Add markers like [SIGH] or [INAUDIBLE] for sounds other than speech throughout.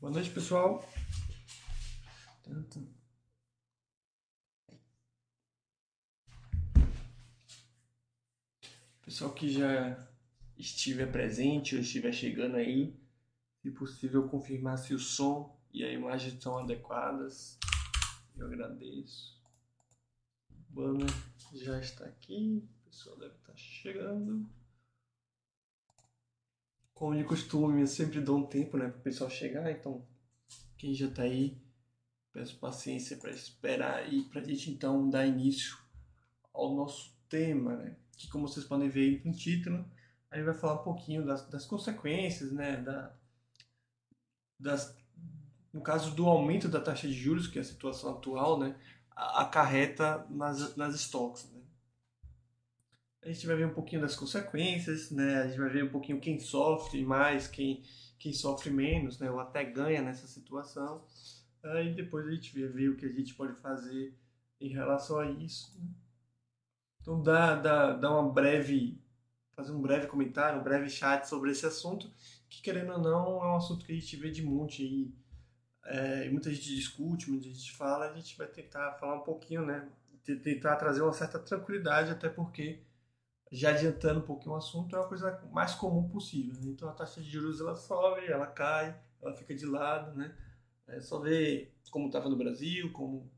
Boa noite, pessoal. Pessoal que já estiver presente ou estiver chegando aí, se possível confirmar se o som e a imagem estão adequadas. Eu agradeço. O banner já está aqui, o pessoal deve estar chegando. Como de costume, eu sempre dou um tempo né, para o pessoal chegar, então quem já está aí, peço paciência para esperar e para a gente então dar início ao nosso tema, né? Que como vocês podem ver no título, a gente vai falar um pouquinho das, das consequências, né? Da, das, no caso do aumento da taxa de juros, que é a situação atual, né? Acarreta nas, nas estoques, né? a gente vai ver um pouquinho das consequências, né? A gente vai ver um pouquinho quem sofre mais, quem, quem sofre menos, né? Ou até ganha nessa situação. Aí depois a gente vai ver o que a gente pode fazer em relação a isso. Né? Então dá, dá, dá uma breve, fazer um breve comentário, um breve chat sobre esse assunto, que querendo ou não é um assunto que a gente vê de monte aí. É, muita gente discute, muita gente fala, a gente vai tentar falar um pouquinho, né? Tentar trazer uma certa tranquilidade, até porque já adiantando um pouquinho o assunto, é uma coisa mais comum possível. Né? Então a taxa de juros ela sobe, ela cai, ela fica de lado, né? É só ver como estava no Brasil, como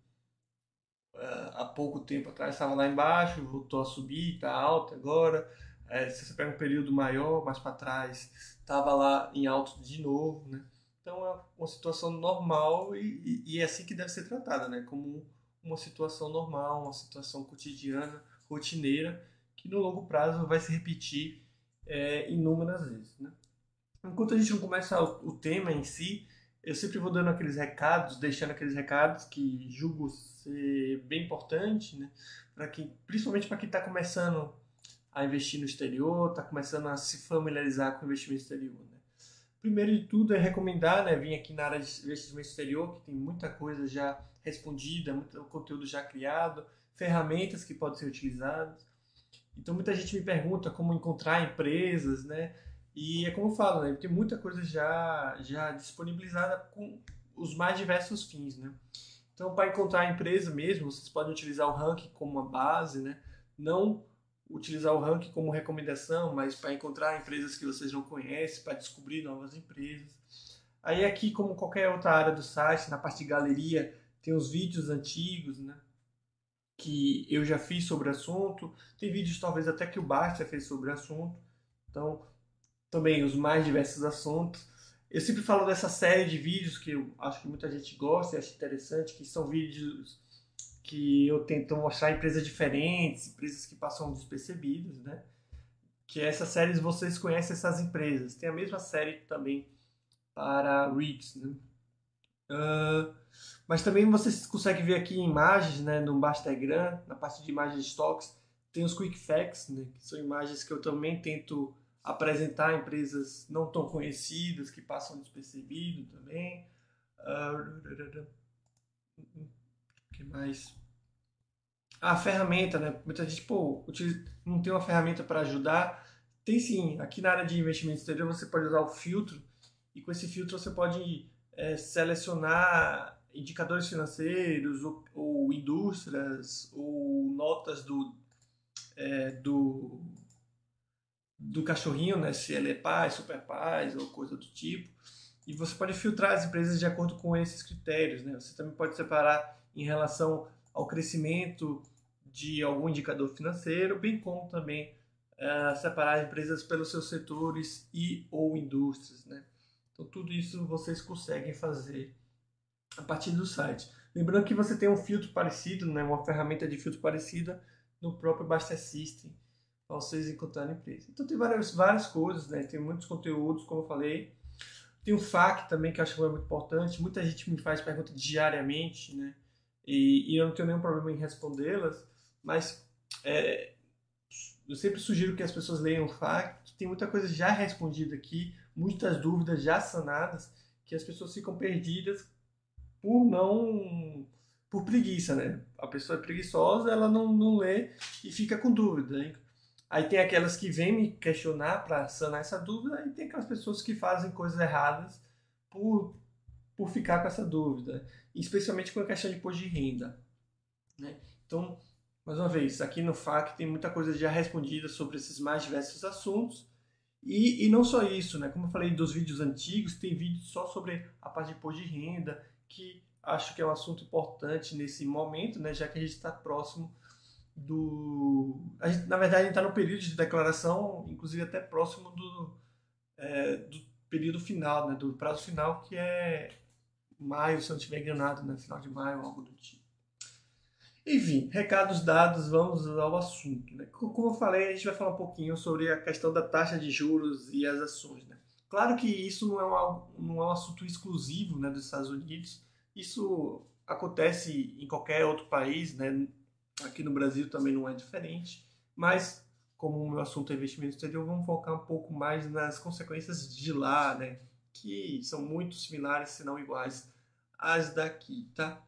há pouco tempo atrás estava lá embaixo, voltou a subir, está alta agora. É, se você pega um período maior, mais para trás, estava lá em alto de novo, né? Então é uma situação normal e, e, e, é assim que deve ser tratada, né? Como uma situação normal, uma situação cotidiana, rotineira, que no longo prazo vai se repetir é, inúmeras vezes. Né? Enquanto a gente não começa o, o, tema em si, eu sempre vou dando aqueles recados, deixando aqueles recados que julgo ser bem importante, né? para quem, principalmente para quem está começando a investir no exterior, está começando a se familiarizar com o investimento exterior. Né? Primeiro de tudo é recomendar né, vir aqui na área de investimento exterior, que tem muita coisa já respondida, muito conteúdo já criado, ferramentas que podem ser utilizadas. Então muita gente me pergunta como encontrar empresas, né? E é como eu falo, né? Tem muita coisa já, já disponibilizada com os mais diversos fins, né? Então, para encontrar a empresa mesmo, vocês podem utilizar o ranking como uma base, né? Não utilizar o ranking como recomendação, mas para encontrar empresas que vocês não conhecem, para descobrir novas empresas. Aí aqui, como qualquer outra área do site, na parte de galeria, tem os vídeos antigos, né? que eu já fiz sobre o assunto. Tem vídeos talvez até que o Basta fez sobre o assunto. Então, também os mais diversos assuntos. Eu sempre falo dessa série de vídeos que eu acho que muita gente gosta e acha interessante, que são vídeos que eu tento mostrar empresas diferentes, empresas que passam despercebidas, né? Que essas séries vocês conhecem essas empresas. Tem a mesma série também para REITs, né? Uh, mas também vocês conseguem ver aqui imagens né, no Bastagram, na parte de imagens de stocks, tem os Quick Facts, né, que são imagens que eu também tento apresentar empresas não tão conhecidas, que passam despercebido também. Uh, que mais? A ferramenta, né? Muita gente, pô, não tem uma ferramenta para ajudar. Tem sim, aqui na área de investimento exterior você pode usar o filtro, e com esse filtro você pode é, selecionar indicadores financeiros ou, ou, indústrias ou notas do, é, do, do cachorrinho, né? se ele é pai, super pais ou coisa do tipo. E você pode filtrar as empresas de acordo com esses critérios. Né? Você também pode separar em relação ao crescimento de algum indicador financeiro, bem como também uh, separar empresas pelos seus setores e ou indústrias. Né? Então, tudo isso vocês conseguem fazer a partir do site. Lembrando que você tem um filtro parecido, né, uma ferramenta de filtro parecida no próprio Basta System vocês encontrarem empresa. Então tem várias, várias coisas, né? tem muitos conteúdos, como eu falei. Tem o FAQ também, que eu acho que é muito importante. Muita gente me faz perguntas diariamente, né? E, e eu não tenho nenhum problema em respondê-las, mas é, eu sempre sugiro que as pessoas leiam o FAQ, tem muita coisa já respondida aqui, muitas dúvidas já sanadas, que as pessoas ficam perdidas por não por preguiça, né? A pessoa é preguiçosa, ela não, não lê e fica com dúvida. Aí tem aquelas que vêm me questionar para sanar essa dúvida, e tem aquelas pessoas que fazem coisas erradas por, por ficar com essa dúvida, especialmente com a questão de imposto de renda. Né? Então, mais uma vez, aqui no FAQ tem muita coisa já respondida sobre esses mais diversos assuntos. E, e não só isso, né? Como eu falei dos vídeos antigos, tem vídeos só sobre a parte de imposto de renda, que acho que é um assunto importante nesse momento, né? Já que a gente está próximo do. Gente, na verdade, a gente está no período de declaração, inclusive até próximo do, é, do período final, né? Do prazo final, que é maio, se eu não estiver enganado, né? Final de maio, algo do tipo. Enfim, recados dados, vamos ao assunto. Né? Como eu falei, a gente vai falar um pouquinho sobre a questão da taxa de juros e as ações. Né? Claro que isso não é um, não é um assunto exclusivo né, dos Estados Unidos, isso acontece em qualquer outro país, né? Aqui no Brasil também não é diferente, mas como o meu assunto é investimento exterior, vamos focar um pouco mais nas consequências de lá, né? que são muito similares, se não iguais às daqui, tá?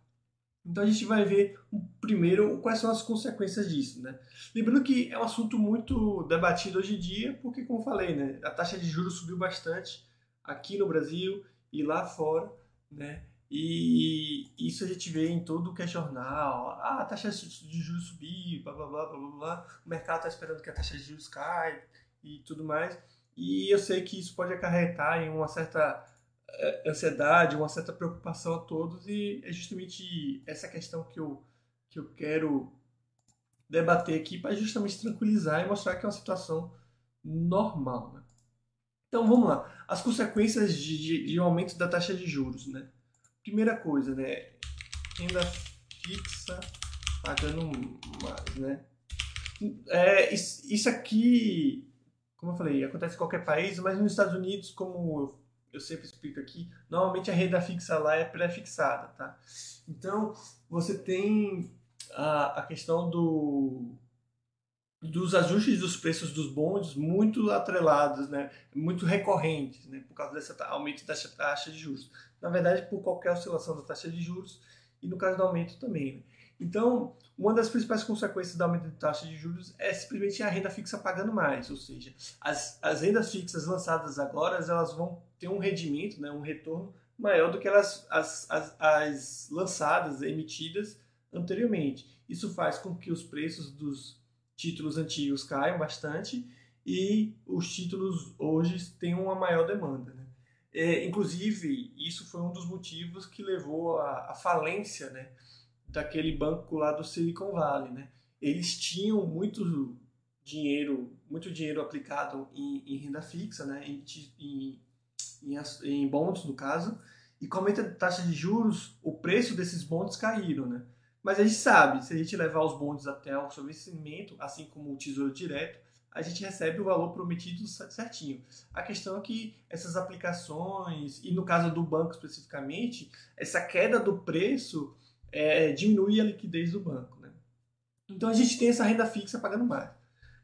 Então a gente vai ver primeiro quais são as consequências disso, né? Lembrando que é um assunto muito debatido hoje em dia, porque como falei, né, a taxa de juros subiu bastante aqui no Brasil e lá fora, né? E isso a gente vê em todo o que é jornal. Ah, a taxa de juros subiu, blá blá blá blá blá. O mercado está esperando que a taxa de juros caia e tudo mais. E eu sei que isso pode acarretar em uma certa é, ansiedade, uma certa preocupação a todos e é justamente essa questão que eu, que eu quero debater aqui para justamente tranquilizar e mostrar que é uma situação normal. Né? Então vamos lá, as consequências de, de, de aumento da taxa de juros. Né? Primeira coisa, né? renda fixa pagando mais. Né? É, isso aqui, como eu falei, acontece em qualquer país, mas nos Estados Unidos, como eu sempre explico aqui, normalmente a renda fixa lá é pré-fixada, tá? Então, você tem a, a questão do, dos ajustes dos preços dos bondes muito atrelados, né? muito recorrentes, né? por causa desse aumento da taxa de juros. Na verdade, por qualquer oscilação da taxa de juros e no caso do aumento também. Né? Então, uma das principais consequências do aumento de taxa de juros é simplesmente a renda fixa pagando mais, ou seja, as, as rendas fixas lançadas agora elas vão ter um rendimento, né, um retorno maior do que elas, as, as, as lançadas, emitidas anteriormente. Isso faz com que os preços dos títulos antigos caiam bastante e os títulos hoje tenham uma maior demanda. Né? É, inclusive, isso foi um dos motivos que levou à falência né, daquele banco lá do Silicon Valley, né? Eles tinham muito dinheiro, muito dinheiro aplicado em, em renda fixa, né? Em, em, em, em bonds, no caso, e com a taxa de juros, o preço desses bonds caíram, né? Mas a gente sabe, se a gente levar os bonds até o seu vencimento, assim como o tesouro direto, a gente recebe o valor prometido certinho. A questão é que essas aplicações, e no caso do banco especificamente, essa queda do preço é, diminui a liquidez do banco. Né? Então a gente tem essa renda fixa pagando mais.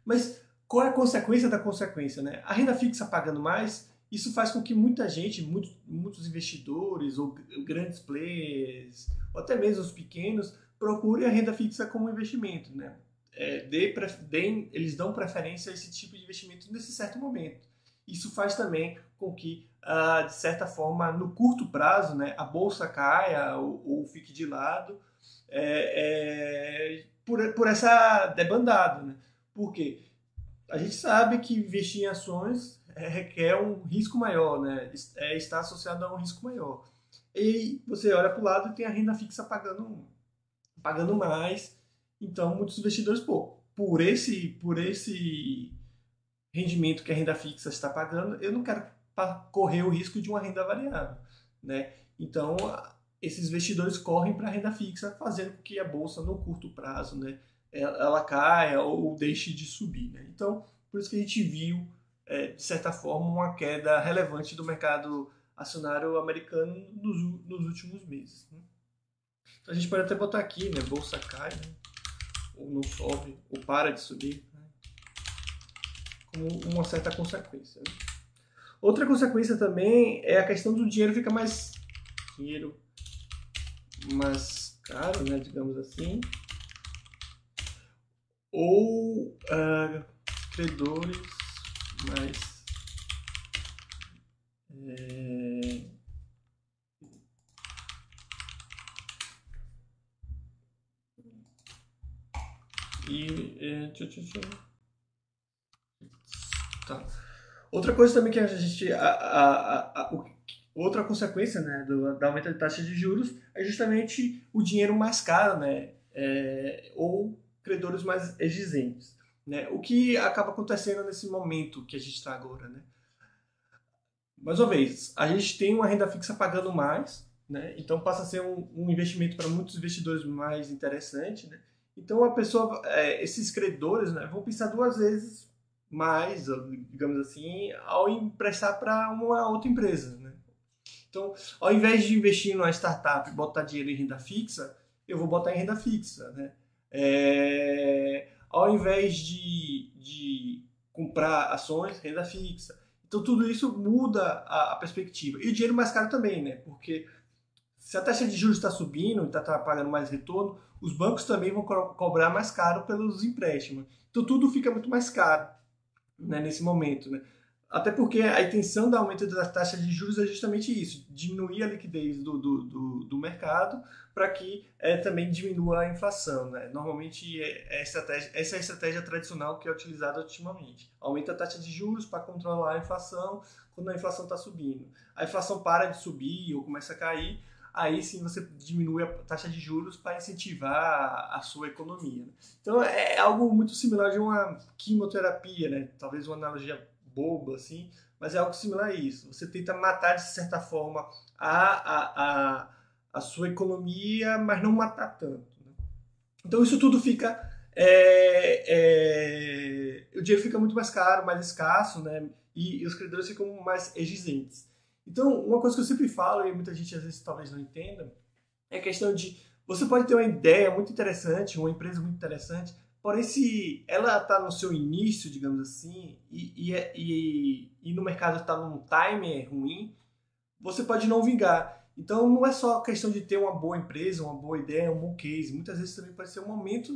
Mas qual é a consequência da consequência? Né? A renda fixa pagando mais, isso faz com que muita gente, muitos, muitos investidores ou grandes players, ou até mesmo os pequenos, procurem a renda fixa como investimento. Né? É, dê, dê, eles dão preferência a esse tipo de investimento nesse certo momento. Isso faz também com que uh, de certa forma, no curto prazo, né, a bolsa caia ou, ou fique de lado é, é, por, por essa debandada. Né? Por quê? A gente sabe que investir em ações é, requer um risco maior, né? É, está associado a um risco maior. E você olha para o lado e tem a renda fixa pagando, pagando mais. Então, muitos investidores, pô, por esse, por esse rendimento que a renda fixa está pagando, eu não quero correr o risco de uma renda variável. Né? Então, esses investidores correm para a renda fixa, fazendo com que a bolsa, no curto prazo, né, ela caia ou deixe de subir. Né? Então, por isso que a gente viu, é, de certa forma, uma queda relevante do mercado acionário americano nos, nos últimos meses. Né? Então, a gente pode até botar aqui, né, bolsa cai, né? Ou não sobe, ou para de subir. Né? como uma certa consequência. Né? Outra consequência também é a questão do dinheiro ficar mais dinheiro mais caro, né, digamos assim, ou uh, credores mais é, e é, tchau, tchau, tchau. Tá. Outra coisa também que a gente a, a, a, outra consequência né, do, da aumento da taxa de juros é justamente o dinheiro mais caro, né, é, ou credores mais exigentes. Né? O que acaba acontecendo nesse momento que a gente está agora. Né? Mais uma vez, a gente tem uma renda fixa pagando mais, né? então passa a ser um, um investimento para muitos investidores mais interessante. Né? Então a pessoa, é, esses credores né, vão pensar duas vezes mais, digamos assim, ao emprestar para uma outra empresa. Né? Então, ao invés de investir numa startup botar dinheiro em renda fixa, eu vou botar em renda fixa, né? É, ao invés de, de comprar ações, renda fixa. Então, tudo isso muda a, a, perspectiva. E o dinheiro mais caro também, né? Porque se a taxa de juros está subindo e está tá pagando mais retorno, os bancos também vão co cobrar mais caro pelos empréstimos. Então, tudo fica muito mais caro né, nesse momento, né? Até porque a intenção do aumento da taxa de juros é justamente isso, diminuir a liquidez do, do, do, do mercado para que é, também diminua a inflação. Né? Normalmente é, é estratégia, essa é a estratégia tradicional que é utilizada ultimamente. Aumenta a taxa de juros para controlar a inflação quando a inflação está subindo. A inflação para de subir ou começa a cair, aí sim você diminui a taxa de juros para incentivar a, sua economia. Né? Então é algo muito similar de uma quimioterapia, né? talvez uma analogia bobo, assim, mas é algo similar a isso. Você tenta matar, de certa forma, a, a, a, a sua economia, mas não matar tanto. Né? Então isso tudo fica. É, é, o dinheiro fica muito mais caro, mais escasso, né? E, e os credores ficam mais exigentes. Então, uma coisa que eu sempre falo, e muita gente às vezes talvez não entenda, é a questão de você pode ter uma ideia muito interessante, uma empresa muito interessante, Porém, se ela está no seu início, digamos assim, e, e, é, e, e no mercado está num timer ruim, você pode não vingar. Então, não é só questão de ter uma boa empresa, uma boa ideia, um bom case. Muitas vezes também pode ser um momento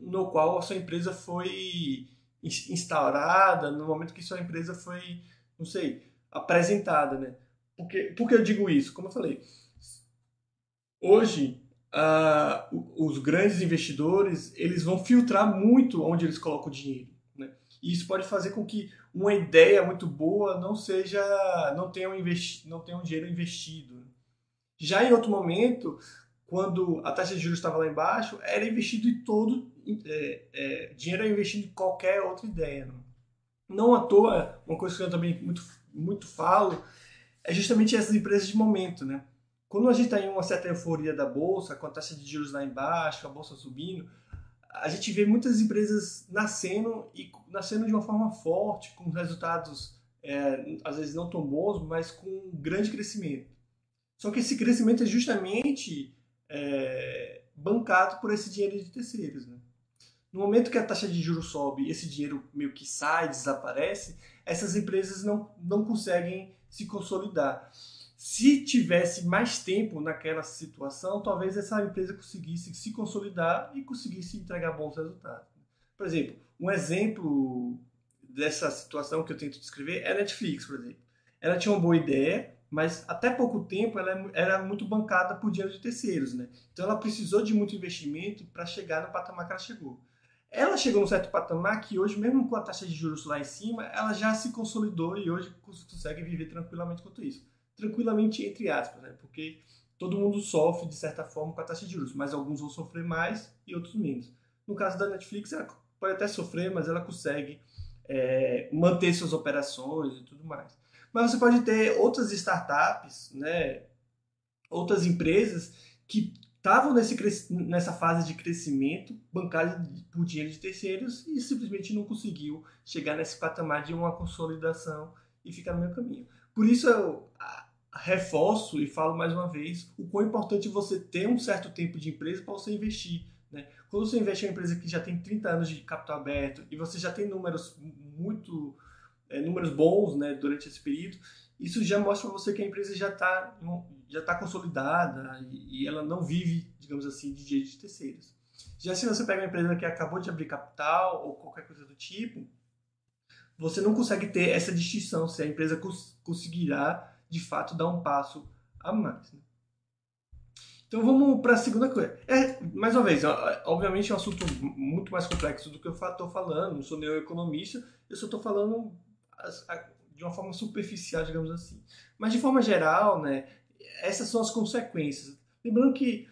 no qual a sua empresa foi instaurada, no momento que sua empresa foi, não sei, apresentada, né? Porque, por que eu digo isso? Como eu falei, hoje uh, os grandes investidores eles vão filtrar muito onde eles colocam o dinheiro. Né? E isso pode fazer com que uma ideia muito boa não seja, não tenha um, investi não tenha um dinheiro investido. Já em outro momento, quando a taxa de juros estava lá embaixo, era investido em todo, é, é, dinheiro era investido em qualquer outra ideia. Não, não à toa, uma coisa que eu também muito, muito falo, é justamente essas empresas de momento, né? Quando a gente está em uma certa euforia da bolsa, com a taxa de juros lá embaixo, a bolsa subindo, a gente vê muitas empresas nascendo e nascendo de uma forma forte, com resultados é, às vezes não tão bons, mas com grande crescimento. Só que esse crescimento é justamente é, bancado por esse dinheiro de terceiros. Né? No momento que a taxa de juros sobe esse dinheiro meio que sai, desaparece, essas empresas não, não conseguem se consolidar. Se tivesse mais tempo naquela situação, talvez essa empresa conseguisse se consolidar e conseguisse entregar bons resultados. Por exemplo, um exemplo dessa situação que eu tento descrever é a Netflix, por exemplo. Ela tinha uma boa ideia, mas até pouco tempo ela era muito bancada por dinheiro de terceiros, né? Então ela precisou de muito investimento para chegar no patamar que ela chegou. Ela chegou num certo patamar que hoje, mesmo com a taxa de juros lá em cima, ela já se consolidou e hoje consegue viver tranquilamente quanto isso tranquilamente entre aspas, né? Porque todo mundo sofre de certa forma com a taxa de juros, mas alguns vão sofrer mais e outros menos. No caso da Netflix, ela pode até sofrer, mas ela consegue é, manter suas operações e tudo mais. Mas você pode ter outras startups, né? Outras empresas que estavam nessa fase de crescimento, bancadas por dinheiro de terceiros e simplesmente não conseguiu chegar nesse patamar de uma consolidação e ficar no meio caminho. Por isso eu reforço e falo mais uma vez o quão importante você ter um certo tempo de empresa para você investir Né? Quando você investe em uma empresa que já tem 30 anos de capital aberto e você já tem números muito é, números bons né, durante esse período, isso já mostra para você que a empresa já está já tá consolidada e, ela não vive, digamos assim, de dinheiro de terceiros. Já se você pega uma empresa que acabou de abrir capital ou qualquer coisa do tipo, você não consegue ter essa distinção se a empresa cons conseguirá, de fato, dar um passo a mais. Né? Então vamos para a segunda coisa. É, mais uma vez, obviamente é um assunto muito mais complexo do que eu estou falando, não sou nenhum economista, eu só estou falando de uma forma superficial, digamos assim. Mas de forma geral, né, essas são as consequências. Lembrando que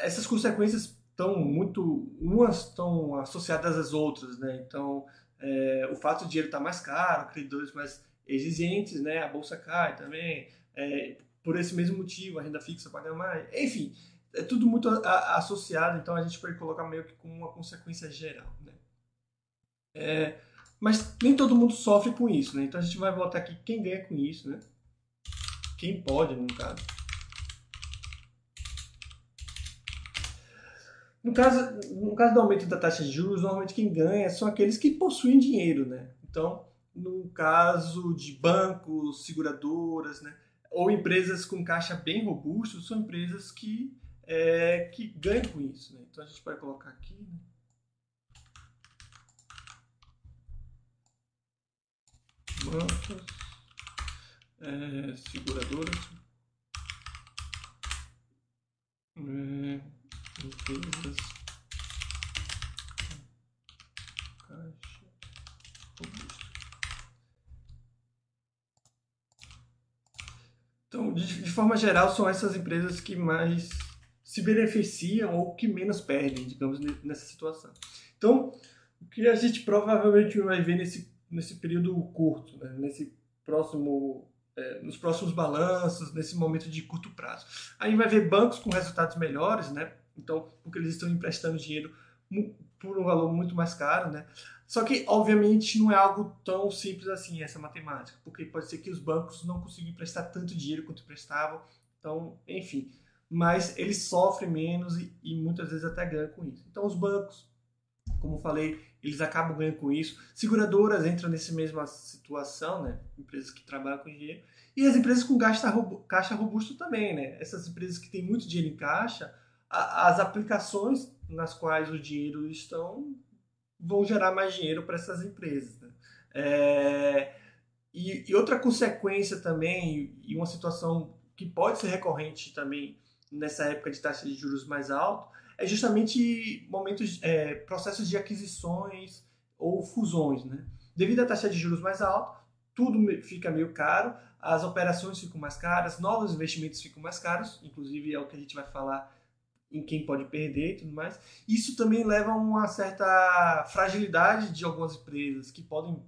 essas consequências estão muito, umas estão associadas às outras, né? Então, é, o fato de dinheiro estar tá mais caro, credores mais exigentes, né? A bolsa cai também. É, por esse mesmo motivo, a renda fixa paga mais. Enfim, é tudo muito a, associado, então a gente pode colocar meio que como uma consequência geral. Né? É, mas nem todo mundo sofre com isso, né? Então a gente vai voltar aqui quem ganha com isso, né? Quem pode, no caso. No caso, no caso do aumento da taxa de juros, normalmente quem ganha são aqueles que possuem dinheiro, né? Então, no caso de bancos, seguradoras, né? ou empresas com caixa bem robusto são empresas que, é, que ganham com isso. Né? Então a gente vai colocar aqui. Né? Bancos, é, seguradoras, é, empresas, caixa robusto. Então, de, de, forma geral, são essas empresas que mais se beneficiam ou que menos perdem, digamos, nessa situação. Então, o que a gente provavelmente vai ver nesse, nesse período curto, né? nesse próximo, é, nos próximos balanços, nesse momento de curto prazo. Aí vai ver bancos com resultados melhores, né? Então, porque eles estão emprestando dinheiro por um valor muito mais caro, né? Só que, obviamente, não é algo tão simples assim, essa matemática, porque pode ser que os bancos não consigam emprestar tanto dinheiro quanto emprestavam, então, enfim. Mas eles sofrem menos e, e muitas vezes até ganham com isso. Então, os bancos, como falei, eles acabam ganhando com isso. Seguradoras entram nessa mesma situação, né? Empresas que trabalham com dinheiro. E as empresas com caixa, robusto também, né? Essas empresas que têm muito dinheiro em caixa, as aplicações nas quais o dinheiro estão vão gerar mais dinheiro para essas empresas. Né? É, e, e, outra consequência também, e uma situação que pode ser recorrente também nessa época de taxa de juros mais alto, é justamente momentos, é, processos de aquisições ou fusões. Né? Devido à taxa de juros mais alta, tudo fica meio caro, as operações ficam mais caras, novos investimentos ficam mais caros, inclusive é o que a gente vai falar em quem pode perder e tudo mais. Isso também leva a uma certa fragilidade de algumas empresas que podem,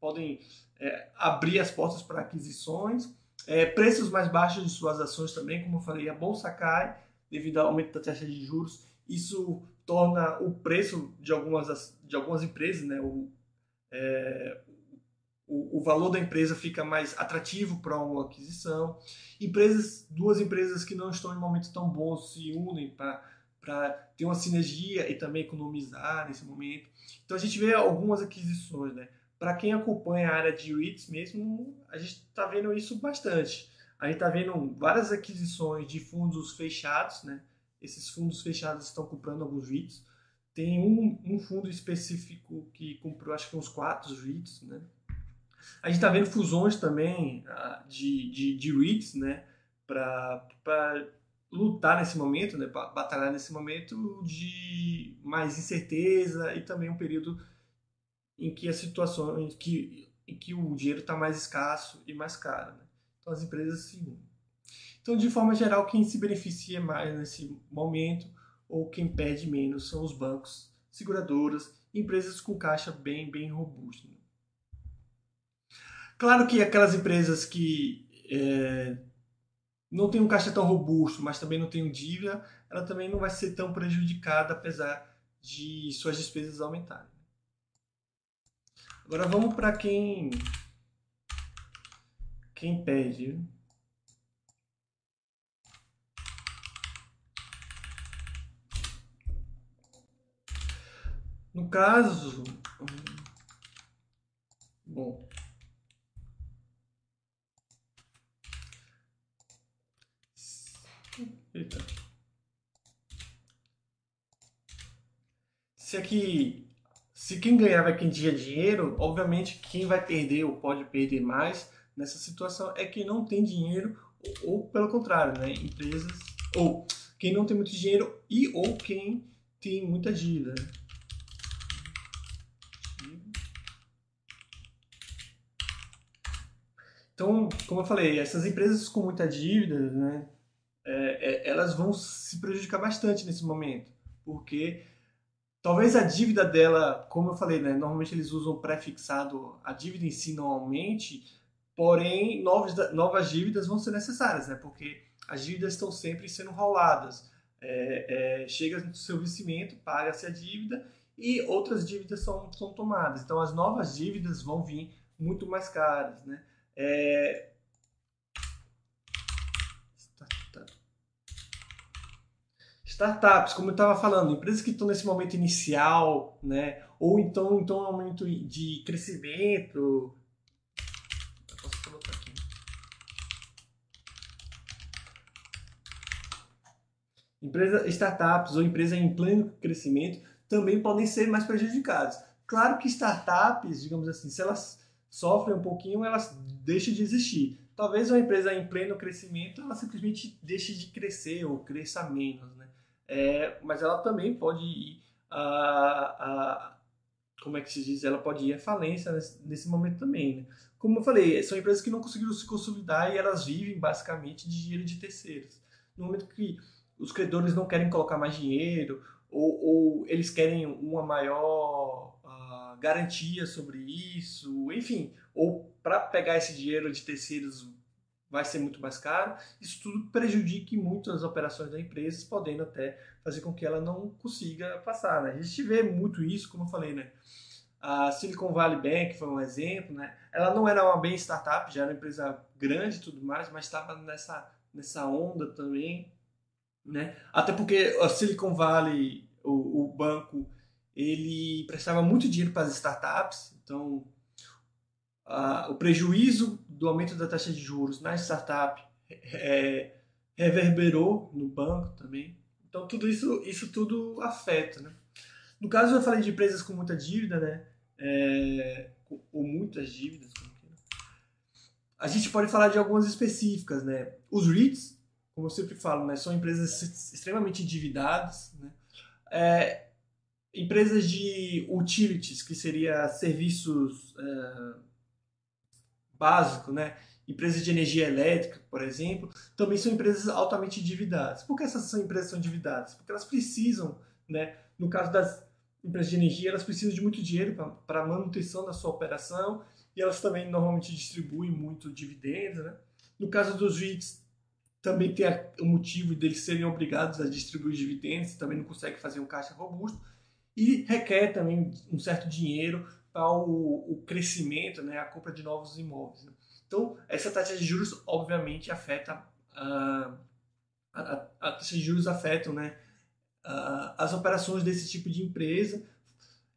podem é, abrir as portas para aquisições, é, preços mais baixos de suas ações também, como eu falei, a bolsa cai devido ao aumento da taxa de juros. Isso torna o preço de algumas, de algumas empresas, né, o, é, o, o valor da empresa fica mais atrativo para uma aquisição. Empresas, duas empresas que não estão em momentos tão bons se unem para ter uma sinergia e também economizar nesse momento. Então a gente vê algumas aquisições, né? Para quem acompanha a área de REITs mesmo, a gente está vendo isso bastante. A gente está vendo várias aquisições de fundos fechados, né? Esses fundos fechados estão comprando alguns REITs. Tem um, um fundo específico que comprou, acho que uns quatro REITs, né? A gente está vendo fusões também ah, de, de, de REITs, né? Para lutar nesse momento, né? Para batalhar nesse momento de mais incerteza e também um período em que as situações, que, em que o dinheiro está mais escasso e mais caro. Né? Então as empresas se unem. Então, de forma geral, quem se beneficia mais nesse momento ou quem perde menos são os bancos, seguradoras, empresas com caixa bem, bem robusto. Né? Claro que aquelas empresas que é, não tem um caixa tão robusto, mas também não tem dívida, ela também não vai ser tão prejudicada, apesar de suas despesas aumentarem. Agora vamos para quem quem pede. No caso, bom, eita. Se aqui, se quem ganhava é quem tinha dinheiro, obviamente quem vai perder ou pode perder mais nessa situação é quem não tem dinheiro ou, pelo contrário, né, empresas ou quem não tem muito dinheiro e ou quem tem muita dívida. Né? Então, como eu falei, essas empresas com muita dívida, né, é, é, elas vão se prejudicar bastante nesse momento, porque talvez a dívida dela, como eu falei, né, normalmente eles usam pré-fixado, a dívida em si não aumente, porém novas, novas dívidas vão ser necessárias, né, porque as dívidas estão sempre sendo roladas. É, é, chega no seu vencimento, paga-se a dívida e outras dívidas são, são tomadas. Então as novas dívidas vão vir muito mais caras. Né? É... Startups, como eu estava falando, empresas que estão nesse momento inicial, né? ou então em um momento de crescimento, Empresa, startups ou empresas em pleno crescimento também podem ser mais prejudicadas. Claro que startups, digamos assim, se elas sofrem um pouquinho, elas deixam de existir. Talvez uma empresa em pleno crescimento, ela simplesmente deixe de crescer ou cresça menos, né? É, mas ela também pode ir a, a, como é que se diz? Ela pode ir à falência nesse, nesse momento também, né? Como eu falei, são empresas que não conseguiram se consolidar e elas vivem basicamente de dinheiro de terceiros. No momento que os credores não querem colocar mais dinheiro ou, ou eles querem uma maior uh, garantia sobre isso, enfim, ou para pegar esse dinheiro de terceiros vai ser muito mais caro, isso tudo prejudica muito as operações da empresa, podendo até fazer com que ela não consiga passar. Né? A gente vê muito isso, como eu falei, né? A Silicon Valley Bank foi um exemplo, né? Ela não era uma bem startup, já era uma empresa grande e tudo mais, mas estava nessa, nessa onda também né? Até porque a Silicon Valley, o, o banco, ele prestava muito dinheiro para as startups, então a, o prejuízo do aumento da taxa de juros na startup é, reverberou no banco também. Então tudo isso, isso tudo afeta, né? No caso eu falei de empresas com muita dívida, né? É, ou muitas dívidas, a gente pode falar de algumas específicas, né? Os REITs, como eu sempre falo, né, são empresas extremamente endividadas, né? É, empresas de utilities, que seria serviços é, básicos, né? Empresas de energia elétrica, por exemplo, também são empresas altamente endividadas. Por que essas empresas são endividadas? Porque elas precisam, né? No caso das empresas de energia, elas precisam de muito dinheiro para a manutenção da sua operação e elas também normalmente distribuem muito dividendos, né? No caso dos REITs, também tem o motivo deles serem obrigados a distribuir dividendos, também não consegue fazer um caixa robusto, e requer também um certo dinheiro para o, o crescimento, né, a compra de novos imóveis. Né? Então, essa taxa de juros, obviamente, afeta a, a, a taxa de juros afetam né, as operações desse tipo de empresa.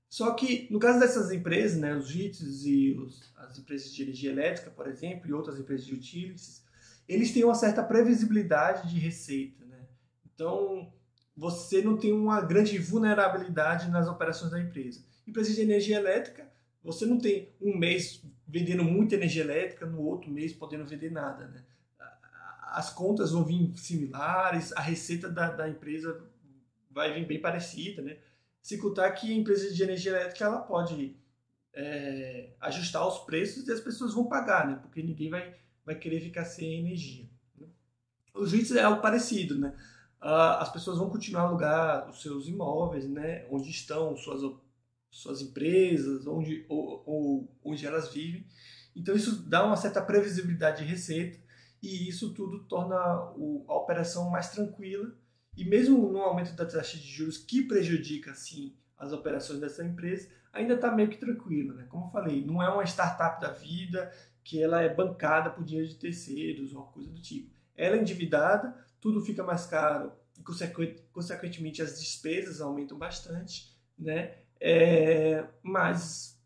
Só que, no caso dessas empresas, né, os REITs e os, as empresas de energia elétrica, por exemplo, e outras empresas de utilities, eles têm uma certa previsibilidade de receita. Né? Então, você não tem uma grande vulnerabilidade nas operações da empresa. Empresa de energia elétrica, você não tem um mês vendendo muita energia elétrica, no outro mês podendo vender nada. Né? As contas vão vir similares, a receita da, da empresa vai vir bem parecida. Né? Se contar que a empresa de energia elétrica ela pode é, ajustar os preços e as pessoas vão pagar, né? porque ninguém vai vai querer ficar sem energia. Né? Os REITs é algo parecido, né? as pessoas vão continuar a alugar os seus imóveis, né? Onde estão suas, suas empresas, onde, ou, ou, onde elas vivem. Então isso dá uma certa previsibilidade de receita e isso tudo torna a operação mais tranquila. E mesmo no aumento da taxa de juros que prejudica assim as operações dessa empresa, ainda está meio que tranquilo, né? Como eu falei, não é uma startup da vida que ela é bancada por dinheiro de terceiros ou coisa do tipo. Ela é endividada, tudo fica mais caro e, consequentemente, as despesas aumentam bastante, né? é, mas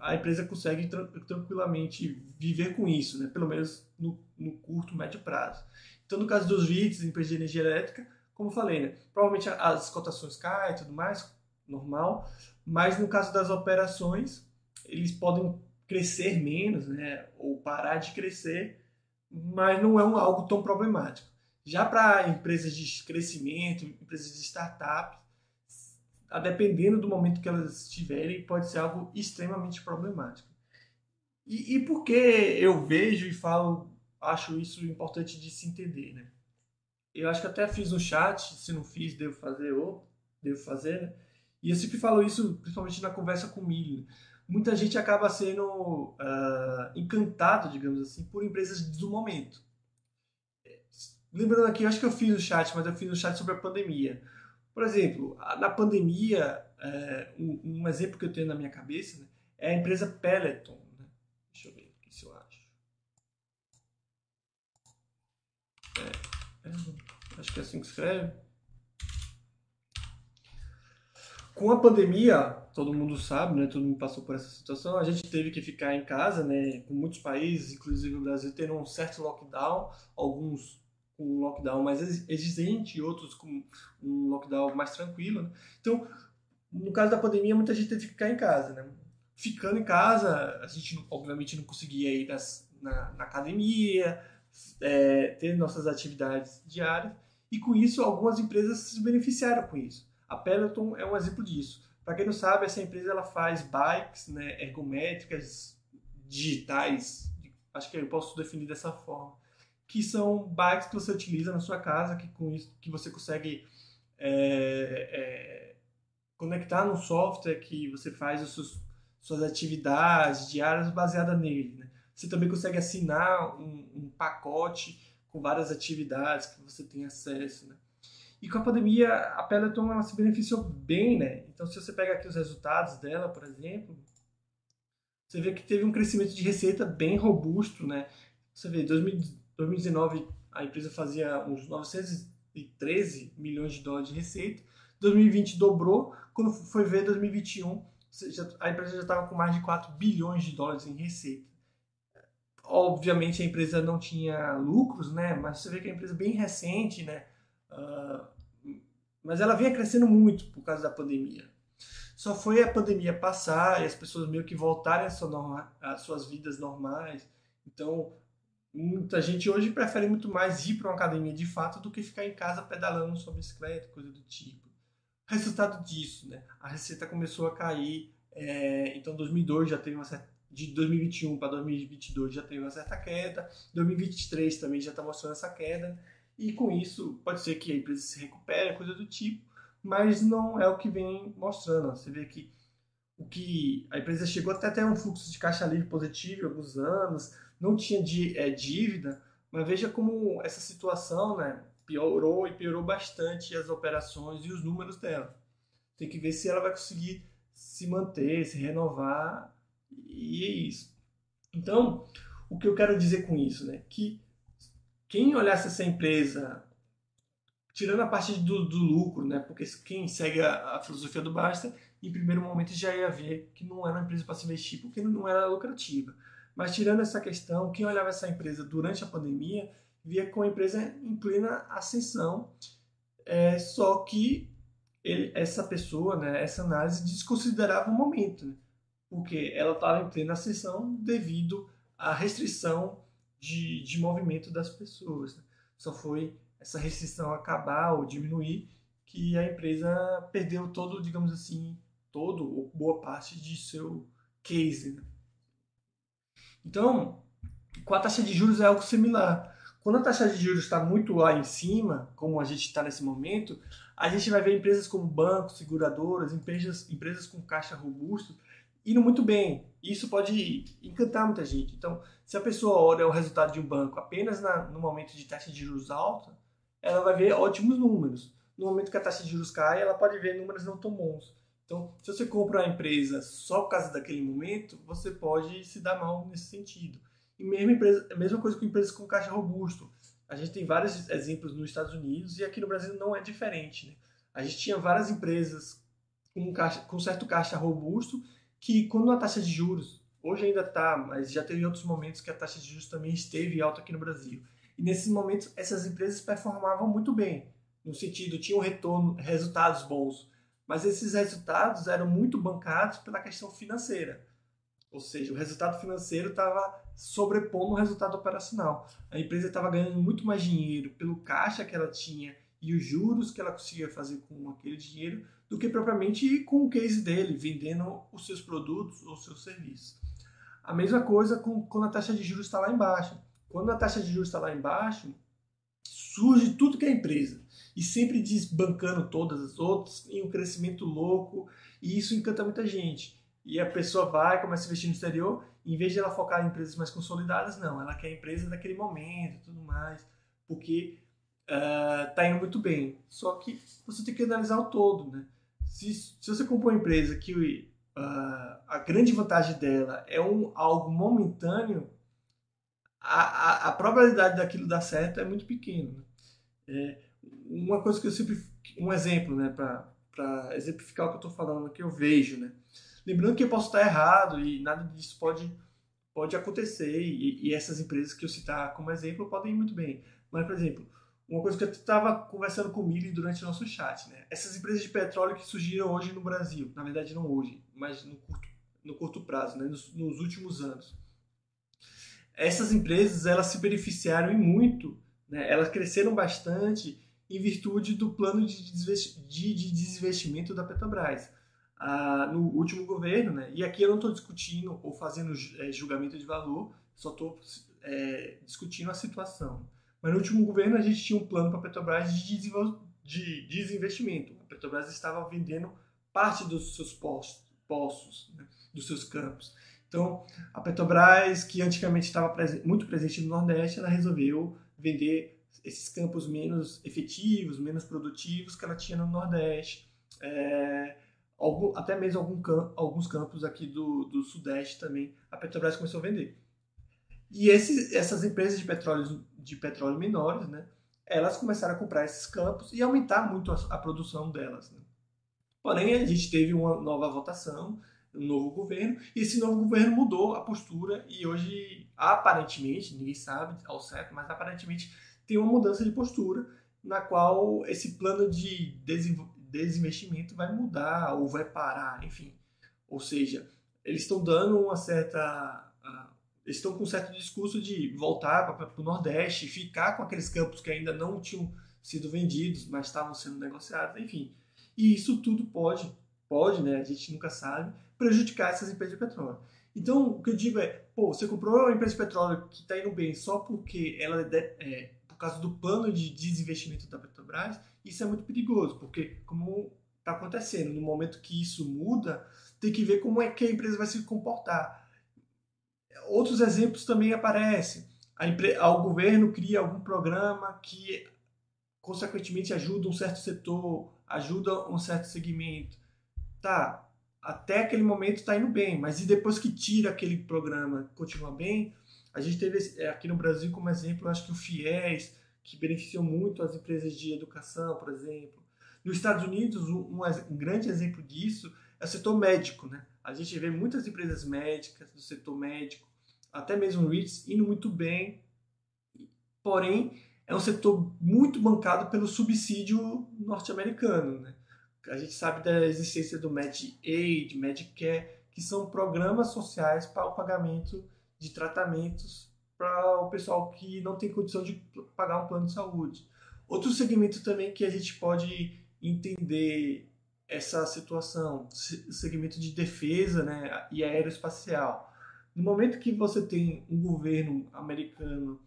a empresa consegue tranquilamente viver com isso, né? pelo menos no, no curto, médio prazo. Então, no caso dos REITs, empresas de energia elétrica, como eu falei, né? provavelmente as cotações caem e tudo mais, normal, mas no caso das operações, eles podem crescer menos, né? ou parar de crescer, mas não é um, algo tão problemático. Já para empresas de crescimento, empresas de startup, a dependendo do momento que elas estiverem, pode ser algo extremamente problemático. E, e por que eu vejo e falo, acho isso importante de se entender, né? Eu acho que até fiz um chat, se não fiz, devo fazer ou devo fazer, né? E eu sempre falo isso, principalmente na conversa com o Milho. Muita gente acaba sendo uh, encantado, digamos assim, por empresas do momento. Lembrando aqui, acho que eu fiz o chat, mas eu fiz o chat sobre a pandemia. Por exemplo, na pandemia, é, um, um, exemplo que eu tenho na minha cabeça né, é a empresa Peloton. Né? Deixa eu ver aqui se eu acho. É, é, acho que é assim que escreve. Com a pandemia, todo mundo sabe, né? Todo mundo passou por essa situação. A gente teve que ficar em casa, né? Com muitos países, inclusive o Brasil, tendo um certo lockdown. Alguns com um lockdown mais exigente, outros com um lockdown mais tranquilo. Né? Então, no caso da pandemia, muita gente teve que ficar em casa. Né? Ficando em casa, a gente obviamente não conseguia ir nas, na, na, academia, é, ter nossas atividades diárias, e com isso algumas empresas se beneficiaram com isso. A Peloton é um exemplo disso. Para quem não sabe, essa empresa ela faz bikes né, ergométricas digitais, acho que eu posso definir dessa forma que são bikes que você utiliza na sua casa, que com isso que você consegue é, é, conectar no software que você faz as suas, suas atividades diárias baseadas nele. Né? Você também consegue assinar um, um, pacote com várias atividades que você tem acesso. Né? E com a pandemia, a Peloton ela se beneficiou bem, né? Então, se você pega aqui os resultados dela, por exemplo, você vê que teve um crescimento de receita bem robusto, né? Você vê, 2000 2019 a empresa fazia uns 913 milhões de dólares de receita. 2020 dobrou. Quando foi ver 2021, a empresa já estava com mais de 4 bilhões de dólares em receita. Obviamente a empresa não tinha lucros, né? Mas você vê que é uma empresa bem recente, né? Uh, mas ela vinha crescendo muito por causa da pandemia. Só foi a pandemia passar e as pessoas meio que voltarem às suas vidas normais. Então Muita gente hoje prefere muito mais ir para uma academia de fato do que ficar em casa pedalando sobre bicicleta, coisa do tipo. Resultado disso, né? A receita começou a cair. É, então, 2002 já teve uma certa, de 2021 para 2022 já teve uma certa queda. 2023 também já está mostrando essa queda. E com isso, pode ser que a empresa se recupere, coisa do tipo, mas não é o que vem mostrando. Você vê que o que a empresa chegou até ter um fluxo de caixa livre positivo em alguns anos, não tinha é, dívida, mas veja como essa situação né, piorou e piorou bastante as operações e os números dela. Tem que ver se ela vai conseguir se manter, se renovar, e é isso. Então, o que eu quero dizer com isso, né? Que quem olhasse essa empresa, tirando a parte do, do lucro, né? Porque quem segue a, a, filosofia do Basta, em primeiro momento já ia ver que não era uma empresa para se investir, porque não era lucrativa. Mas tirando essa questão, quem olhava essa empresa durante a pandemia via com a empresa em plena ascensão, é, só que ele, essa pessoa, né, essa análise desconsiderava o momento, né, porque ela estava em plena ascensão devido à restrição de, de movimento das pessoas. Né. Só foi essa restrição acabar ou diminuir que a empresa perdeu todo, digamos assim, todo ou boa parte de seu case. Né. Então, com a taxa de juros é algo similar. Quando a taxa de juros está muito lá em cima, como a gente está nesse momento, a gente vai ver empresas como bancos, seguradoras, empresas, empresas com caixa robusto indo muito bem. Isso pode encantar muita gente. Então, se a pessoa olha o resultado de um banco apenas na, no momento de taxa de juros alta, ela vai ver ótimos números. No momento que a taxa de juros cai, ela pode ver números não tão bons. Então, se você compra uma empresa só por causa daquele momento, você pode se dar mal nesse sentido. E mesmo empresa, mesma coisa com empresas com caixa robusto. A gente tem vários exemplos nos Estados Unidos e aqui no Brasil não é diferente. Né? A gente tinha várias empresas com, caixa, com certo caixa robusto, que quando a taxa de juros, hoje ainda está, mas já teve outros momentos que a taxa de juros também esteve alta aqui no Brasil. E nesses momentos essas empresas performavam muito bem, no sentido, tinham retorno, resultados bons, mas esses resultados eram muito bancados pela questão financeira. Ou seja, o resultado financeiro estava sobrepondo o resultado operacional. A empresa estava ganhando muito mais dinheiro pelo caixa que ela tinha e os juros que ela conseguia fazer com aquele dinheiro do que propriamente com o case dele, vendendo os seus produtos ou seus serviços. A mesma coisa com, quando a taxa de juros está lá embaixo. Quando a taxa de juros está lá embaixo, surge tudo que é empresa e sempre desbancando todas as outras em um crescimento louco e isso encanta muita gente. E a pessoa vai, começa a investir no exterior, em vez de ela focar em empresas mais consolidadas, não, ela quer empresa daquele momento e tudo mais, porque uh, tá indo muito bem. Só que você tem que analisar o todo, né? Se, se você compra uma empresa que uh, a grande vantagem dela é um, algo momentâneo, a, a, a probabilidade daquilo dar certo é muito pequena. Né? É, uma coisa que eu sempre. Um exemplo, né, para exemplificar o que eu estou falando, que eu vejo, né? Lembrando que eu posso estar errado e nada disso pode, pode acontecer, e, e essas empresas que eu citar como exemplo podem ir muito bem. Mas, por exemplo, uma coisa que eu estava conversando com o Mili durante o nosso chat, né? Essas empresas de petróleo que surgiram hoje no Brasil, na verdade não hoje, mas no curto, no curto prazo, né? nos, nos últimos anos. Essas empresas, elas se beneficiaram e muito, né? elas cresceram bastante em virtude do plano de, de, de desinvestimento da Petrobras. Ah, no último governo, né? e aqui eu não estou discutindo ou fazendo é, julgamento de valor, só estou é, discutindo a situação. Mas no último governo a gente tinha um plano para a Petrobras de, de desinvestimento. A Petrobras estava vendendo parte dos seus poços, né, dos seus campos. Então, a Petrobras, que antigamente estava muito presente no Nordeste, ela resolveu vender esses campos menos efetivos, menos produtivos que ela tinha no Nordeste. É, algum, até mesmo algum, alguns campos aqui do, do Sudeste também, a Petrobras começou a vender. E esses, essas empresas de petróleo, de petróleo menores, né, elas começaram a comprar esses campos e aumentar muito a, a produção delas. Né. Porém, a gente teve uma nova votação, um novo governo, e esse novo governo mudou a postura e hoje, aparentemente, ninguém sabe ao certo, mas aparentemente tem uma mudança de postura na qual esse plano de desinvestimento vai mudar ou vai parar, enfim. Ou seja, eles estão dando uma certa estão com um certo discurso de voltar para o Nordeste, ficar com aqueles campos que ainda não tinham sido vendidos, mas estavam sendo negociados, enfim. E isso tudo pode, pode, né, a gente nunca sabe, prejudicar essas empresas de petróleo. Então, o que eu digo é, pô, você comprou uma empresa de petróleo que está indo bem só porque ela é, por causa do plano de desinvestimento da Petrobras, isso é muito perigoso, porque como está acontecendo, no momento que isso muda, tem que ver como é que a empresa vai se comportar outros exemplos também aparecem. O governo cria algum programa que, consequentemente, ajuda um certo setor, ajuda um certo segmento. Tá, até aquele momento está indo bem, mas e depois que tira aquele programa, continua bem? A gente teve é, aqui no Brasil como exemplo, acho que o FIES, que beneficiou muito as empresas de educação, por exemplo. Nos Estados Unidos, um, um grande exemplo disso é o setor médico. Né? A gente vê muitas empresas médicas do setor médico até mesmo REITs, indo muito bem, porém é um setor muito bancado pelo subsídio norte-americano. Né? A gente sabe da existência do Medicaid, Medicare, que são programas sociais para o pagamento de tratamentos para o pessoal que não tem condição de pagar um plano de saúde. Outro segmento também que a gente pode entender essa situação, segmento de defesa né, e aeroespacial. No momento que você tem um governo americano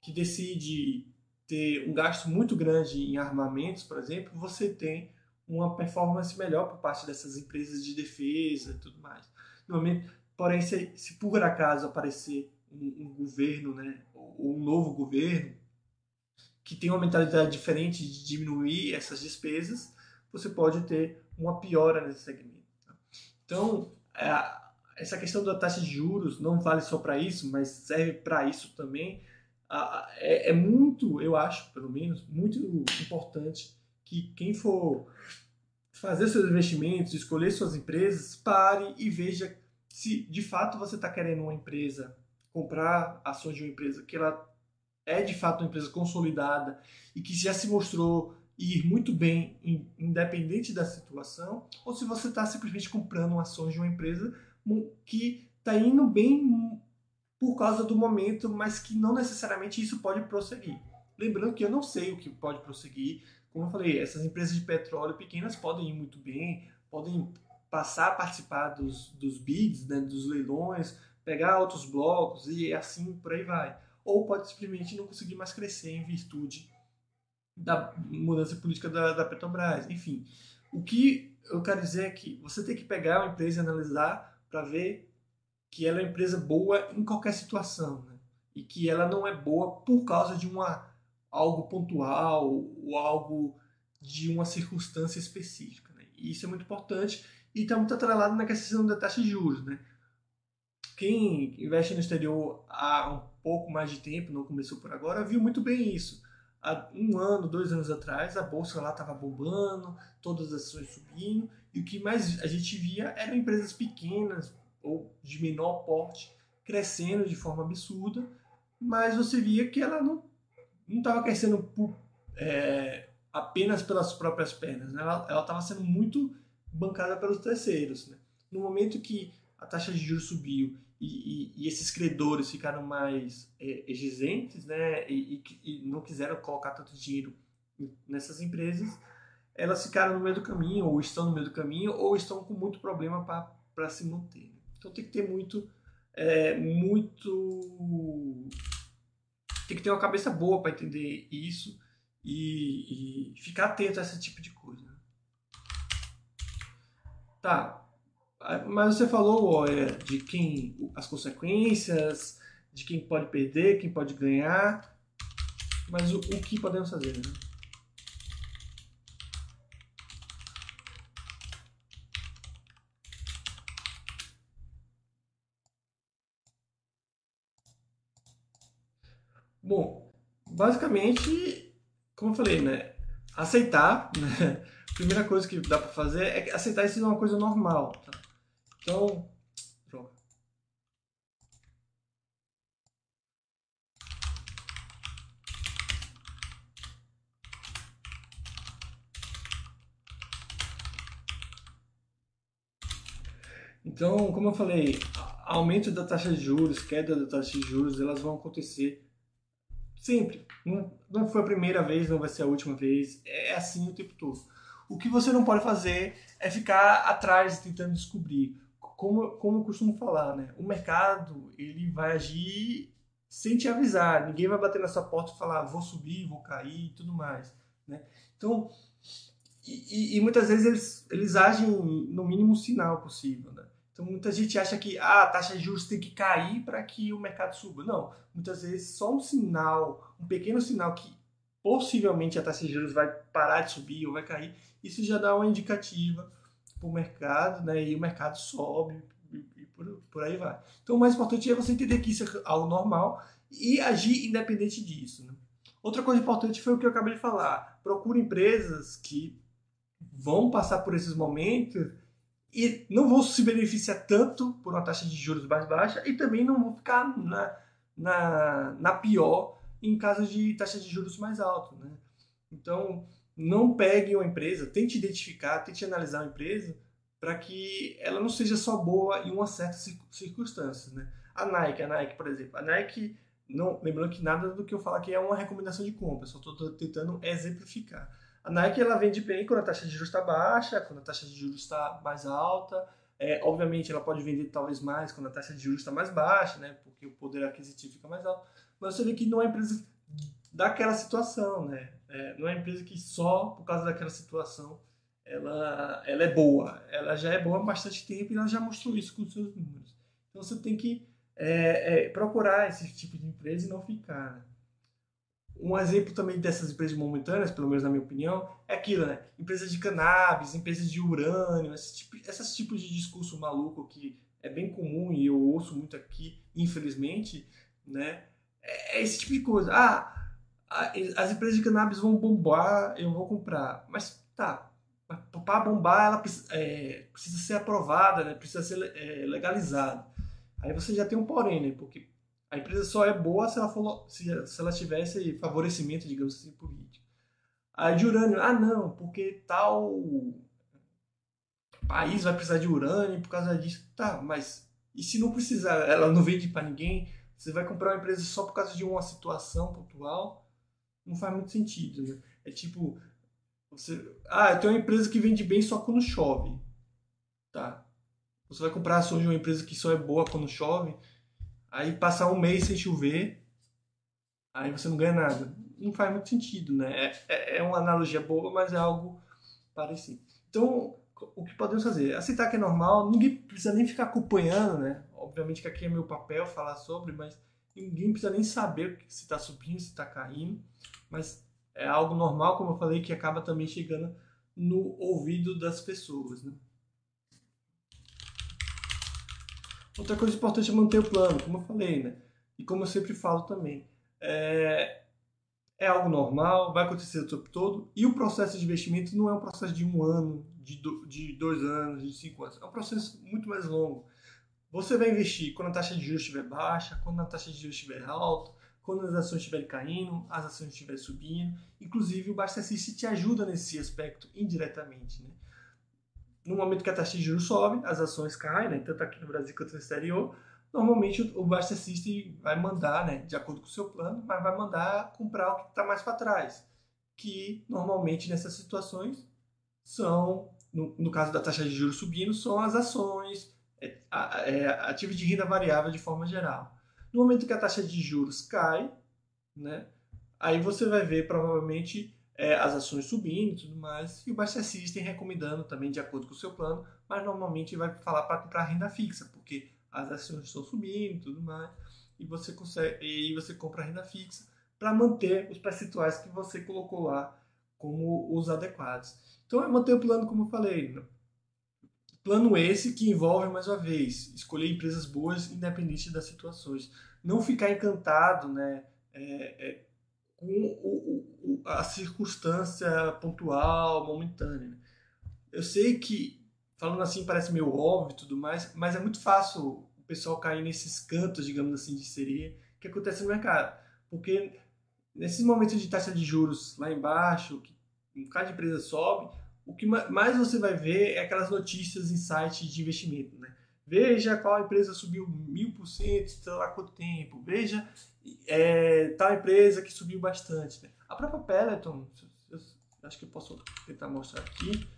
que decide ter um gasto muito grande em armamentos, por exemplo, você tem uma performance melhor por parte dessas empresas de defesa e tudo mais. No momento, porém, se, se por acaso aparecer um, um governo, né, ou um novo governo, que tem uma mentalidade diferente de diminuir essas despesas, você pode ter uma piora nesse segmento. Tá? Então, é, essa questão da taxa de juros não vale só para isso, mas serve para isso também. É, é, muito, eu acho, pelo menos, muito importante que quem for fazer seus investimentos, escolher suas empresas, pare e veja se de fato você está querendo uma empresa, comprar ações de uma empresa que ela é de fato uma empresa consolidada e que já se mostrou ir muito bem, independente da situação, ou se você está simplesmente comprando ações de uma empresa que está indo bem por causa do momento, mas que não necessariamente isso pode prosseguir. Lembrando que eu não sei o que pode prosseguir. Como eu falei, essas empresas de petróleo pequenas podem ir muito bem, podem passar a participar dos, dos bids, né, dos leilões, pegar outros blocos e assim por aí vai. Ou pode simplesmente não conseguir mais crescer em virtude da mudança política da, da Petrobras. Enfim, o que eu quero dizer é que você tem que pegar uma empresa e analisar para ver que ela é uma empresa boa em qualquer situação, né? e que ela não é boa por causa de uma algo pontual ou algo de uma circunstância específica. Né? E isso é muito importante e está muito atrelado na questão da taxa de juros. Né? Quem investe no exterior há um pouco mais de tempo, não começou por agora, viu muito bem isso. Há um ano, dois anos atrás, a bolsa lá estava bombando, todas as ações subindo, e o que mais a gente via eram empresas pequenas, ou de menor porte crescendo de forma absurda, mas você via que ela não estava crescendo por, é, apenas pelas próprias pernas, né? ela estava sendo muito bancada pelos terceiros. Né? No momento que a taxa de juros subiu e, e, e esses credores ficaram mais é, exigentes né? E, e, não quiseram colocar tanto dinheiro nessas empresas, elas ficaram no meio do caminho, ou estão no meio do caminho, ou estão com muito problema para se manter. Então tem que ter muito, é, muito, tem que ter uma cabeça boa para entender isso e, e, ficar atento a esse tipo de coisa. Tá, mas você falou é, de quem as consequências, de quem pode perder, quem pode ganhar, mas o, o que podemos fazer, né? Bom, basicamente, como eu falei, né? Aceitar, [LAUGHS] né? Primeira coisa que dá para fazer é aceitar isso é uma coisa normal. Tá? Então, pronto. Então, como eu falei, aumento da taxa de juros, queda da taxa de juros, elas vão acontecer Sempre. Não, não foi a primeira vez, não vai ser a última vez. É assim o tempo todo. O que você não pode fazer é ficar atrás tentando descobrir. Como, como eu costumo falar, né? O mercado ele vai agir sem te avisar. Ninguém vai bater na sua porta e falar vou subir, vou cair e tudo mais. Né? Então, e, e, muitas vezes eles, eles agem no mínimo sinal possível. Né? Então muita gente acha que ah, a taxa de juros tem que cair para que o mercado suba. Não, muitas vezes só um sinal, um pequeno sinal que possivelmente a taxa de juros vai parar de subir ou vai cair, isso já dá uma indicativa para o mercado, né? E o mercado sobe e por, por aí vai. Então o mais importante é você entender que isso é algo normal e agir independente disso. Né? Outra coisa importante foi o que eu acabei de falar. Procure empresas que vão passar por esses momentos e não vão se beneficiar tanto por uma taxa de juros mais baixa e também não vão ficar na, na, na pior em caso de taxa de juros mais alta. Né? Então, não pegue uma empresa, tente identificar, tente analisar uma empresa para que ela não seja só boa em uma certa circunstância. Né? A Nike, a Nike, por exemplo, a Nike, não, lembrando que nada do que eu falar aqui é uma recomendação de compra, só estou tentando exemplificar. A Nike ela vende bem quando a taxa de juros está baixa, quando a taxa de juros está mais alta. É, obviamente ela pode vender talvez mais quando a taxa de juros está mais baixa, né? Porque o poder aquisitivo fica mais alto. Mas você vê que não é empresa daquela situação, né? É, não é empresa que só por causa daquela situação ela, ela é boa. Ela já é boa há bastante tempo e ela já mostrou isso com os seus números. Então você tem que é, é, procurar esse tipo de empresa e não ficar. Né? Um exemplo também dessas empresas momentâneas, pelo menos na minha opinião, é aquilo, né? Empresas de cannabis, empresas de urânio, esse tipo, esses tipos de discurso maluco que é bem comum e eu ouço muito aqui, infelizmente, né? É, é esse tipo de coisa. Ah, as empresas de cannabis vão bombar, eu vou comprar. Mas tá, para bombar, ela é, precisa ser aprovada, né? precisa ser é, legalizada. Aí você já tem um porém, né? Porque a empresa só é boa se ela, for, se, se ela tivesse favorecimento, digamos assim, político. Aí de urânio, ah não, porque tal país vai precisar de urânio por causa disso. Tá, mas e se não precisar, ela não vende para ninguém, você vai comprar uma empresa só por causa de uma situação pontual, não faz muito sentido, né? É tipo, você, ah, tenho uma empresa que vende bem só quando chove. Tá. Você vai comprar ações de uma empresa que só é boa quando chove, aí passar um mês sem chover, aí você não ganha nada. Não faz muito sentido, né? É, é, é uma analogia boa, mas é algo parecido. Então, o que podemos fazer? Aceitar que é normal, ninguém precisa nem ficar acompanhando, né? Obviamente que aqui é meu papel falar sobre, mas ninguém precisa nem saber se está subindo, se está caindo, mas é algo normal, como eu falei, que acaba também chegando no ouvido das pessoas, né? Outra coisa importante é manter o plano, como eu falei, né? E como eu sempre falo também, é, é algo normal, vai acontecer o tempo todo, e o processo de investimento não é um processo de um ano, de, do, de dois anos, de cinco anos. É um processo muito mais longo. Você vai investir quando a taxa de juros estiver baixa, quando a taxa de juros estiver alta, quando as ações estiverem caindo, as ações estiverem subindo. Inclusive, o Basta Assist te ajuda nesse aspecto indiretamente. Né? No momento que a taxa de juros sobe, as ações caem, né? tanto aqui no Brasil quanto no exterior. Normalmente, o Basta Assist vai mandar, né, de acordo com o seu plano, mas vai mandar comprar o que está mais para trás. Que, normalmente, nessas situações, são no, no caso da taxa de juros subindo, são as ações, é, ativos de renda variável de forma geral. No momento que a taxa de juros cai, né, aí você vai ver provavelmente é, as ações subindo e tudo mais, e o Baixa System recomendando também de acordo com o seu plano, mas normalmente vai falar para comprar renda fixa, porque as ações estão subindo e tudo mais, e você consegue e você compra renda fixa para manter os percentuais que você colocou lá como os adequados. Então é manter o plano, como eu falei. Plano esse que envolve, mais uma vez, escolher empresas boas independente das situações. Não ficar encantado né, é, é, com o, o, a circunstância pontual, momentânea. Eu sei que, falando assim, parece meio óbvio e tudo mais, mas é muito fácil o pessoal cair nesses cantos, digamos assim, de seria que acontece no mercado. Porque nesses momentos de taxa de juros lá embaixo, que um bocado de empresa sobe, o que mais você vai ver é aquelas notícias em sites de investimento, né? Veja qual empresa subiu mil por cento, sei lá quanto tempo. Veja é, tal empresa que subiu bastante. Né? A própria Peloton, eu, acho que eu posso tentar mostrar aqui.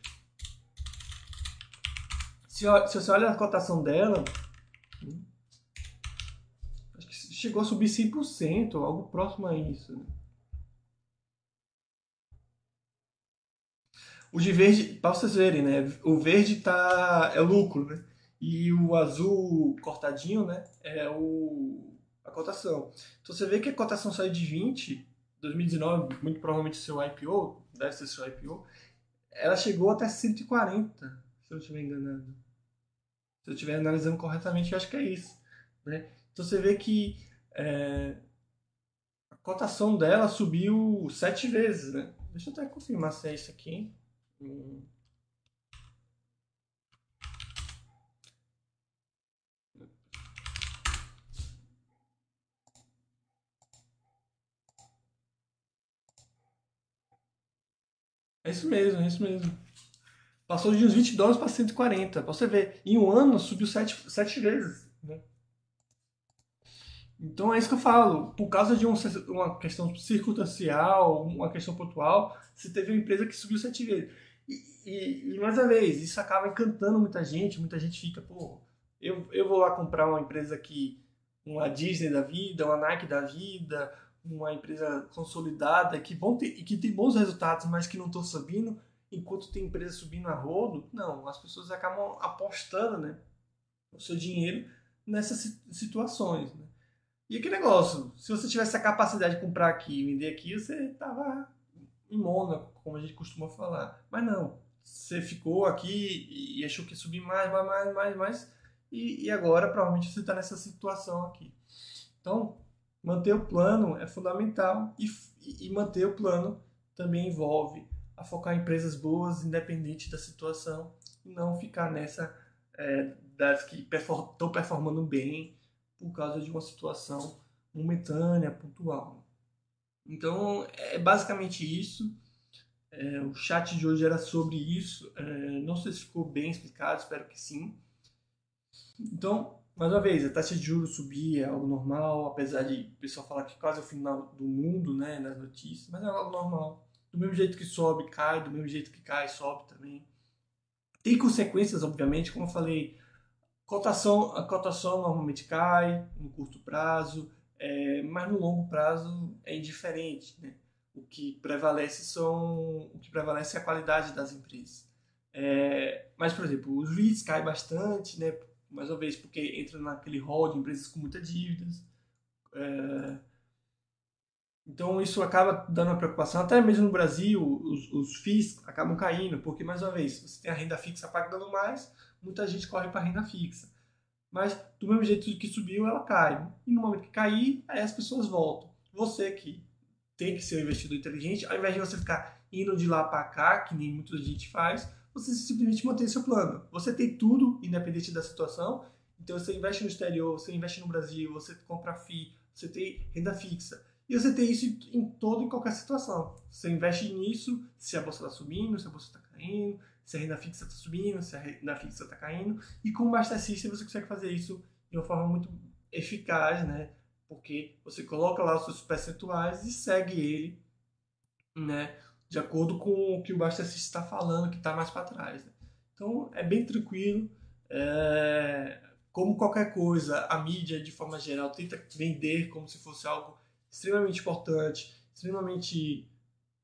Se, se você olha a cotação dela, hum, acho que chegou a subir 100%, algo próximo a isso. Né? O de verde, para vocês verem, né? O verde tá, é lucro, né? E o azul cortadinho, né? É o, a cotação. Então você vê que a cotação saiu de 20, 2019, muito provavelmente seu IPO, deve ser seu IPO, ela chegou até 140, se eu não estiver enganado. Se eu estiver analisando corretamente, eu acho que é isso. Né? Então você vê que é, a cotação dela subiu sete vezes. Né? Deixa eu até confirmar se é isso aqui. É isso mesmo, é isso mesmo. Passou de uns 20 dólares para 140. Pra você ver, em um ano subiu 7, 7 vezes. Né? Então é isso que eu falo. Por causa de um, uma questão circunstancial, uma questão pontual, você teve uma empresa que subiu 7 vezes. E, e, mais uma vez, isso acaba encantando muita gente, muita gente fica, pô, eu, eu vou lá comprar uma empresa que, uma Disney da vida, uma Nike da vida, uma empresa consolidada que, vão ter, que tem bons resultados, mas que não estão subindo, enquanto tem empresa subindo a rodo, não, as pessoas acabam apostando né, o seu dinheiro nessas situações. Né? E que negócio, se você tivesse a capacidade de comprar aqui e vender aqui, você tava em Mônaco, como a gente costuma falar. Mas não, você ficou aqui e achou que ia subir mais, mais, mais, mais, mais, e, e agora provavelmente você está nessa situação aqui. Então, manter o plano é fundamental e, e manter o plano também envolve a focar em empresas boas, independente da situação, e não ficar nessa é, das que estão performando bem por causa de uma situação momentânea, pontual. Então, é basicamente isso. É, o chat de hoje era sobre isso. É, não sei se ficou bem explicado, espero que sim. Então, mais uma vez, a taxa de juros subir é algo normal, apesar de o pessoal falar que quase é o final do mundo, né, nas notícias, mas é algo normal. Do mesmo jeito que sobe, cai, do mesmo jeito que cai, sobe também. Tem consequências, obviamente, como eu falei, cotação, a cotação normalmente cai no curto prazo, é, mas no longo prazo é indiferente, né? O que prevalece são o que prevalece é a qualidade das empresas. É, mas, por exemplo, os REITs caem bastante, né? mais uma vez, porque entra naquele rol de empresas com muitas dívidas. É... Então isso acaba dando uma preocupação. Até mesmo no Brasil, os, os FIIs acabam caindo, porque, mais uma vez, você tem a renda fixa pagando mais, muita gente corre para a renda fixa. Mas, do mesmo jeito que subiu, ela cai. E no momento que cair, aí as pessoas voltam. Você que tem que ser um investidor inteligente, ao invés de você ficar indo de lá para cá, que nem muita gente faz, você simplesmente mantém seu plano. Você tem tudo, independente da situação. Então você investe no exterior, você investe no Brasil, você compra FII, você tem renda fixa. E você tem isso em todo e qualquer situação. Você investe nisso se a bolsa está subindo, se a bolsa está caindo, se a renda fixa está subindo, se a renda fixa está caindo. E com o Master System você consegue fazer isso de uma forma muito eficaz, né? Porque você coloca lá os seus percentuais e segue ele, né? de acordo com o que o Bastacista está falando, que está mais para trás. Né? Então é bem tranquilo. É... Como qualquer coisa, a mídia, de forma geral, tenta vender como se fosse algo extremamente importante, extremamente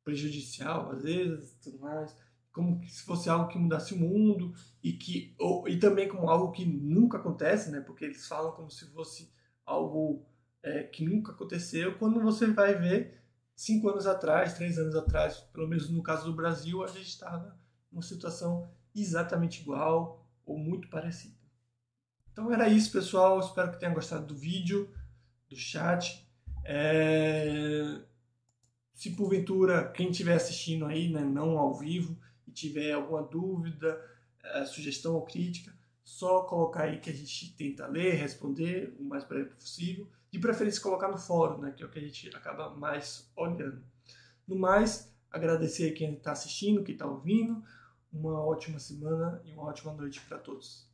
prejudicial, às vezes, tudo mais, como se fosse algo que mudasse o mundo e que e também como algo que nunca acontece, né? Porque eles falam como se fosse algo é, que nunca aconteceu. Quando você vai ver, cinco anos atrás, três anos atrás, pelo menos no caso do Brasil, a gente estava numa situação exatamente igual ou muito parecida. Então era isso, pessoal. Espero que tenham gostado do vídeo, do chat. É... Se porventura quem estiver assistindo aí, né, não ao vivo, e tiver alguma dúvida, é, sugestão ou crítica, só colocar aí que a gente tenta ler, responder o mais breve possível. De preferência colocar no fórum, né, que é o que a gente acaba mais olhando. No mais, agradecer quem está assistindo, quem está ouvindo. Uma ótima semana e uma ótima noite para todos.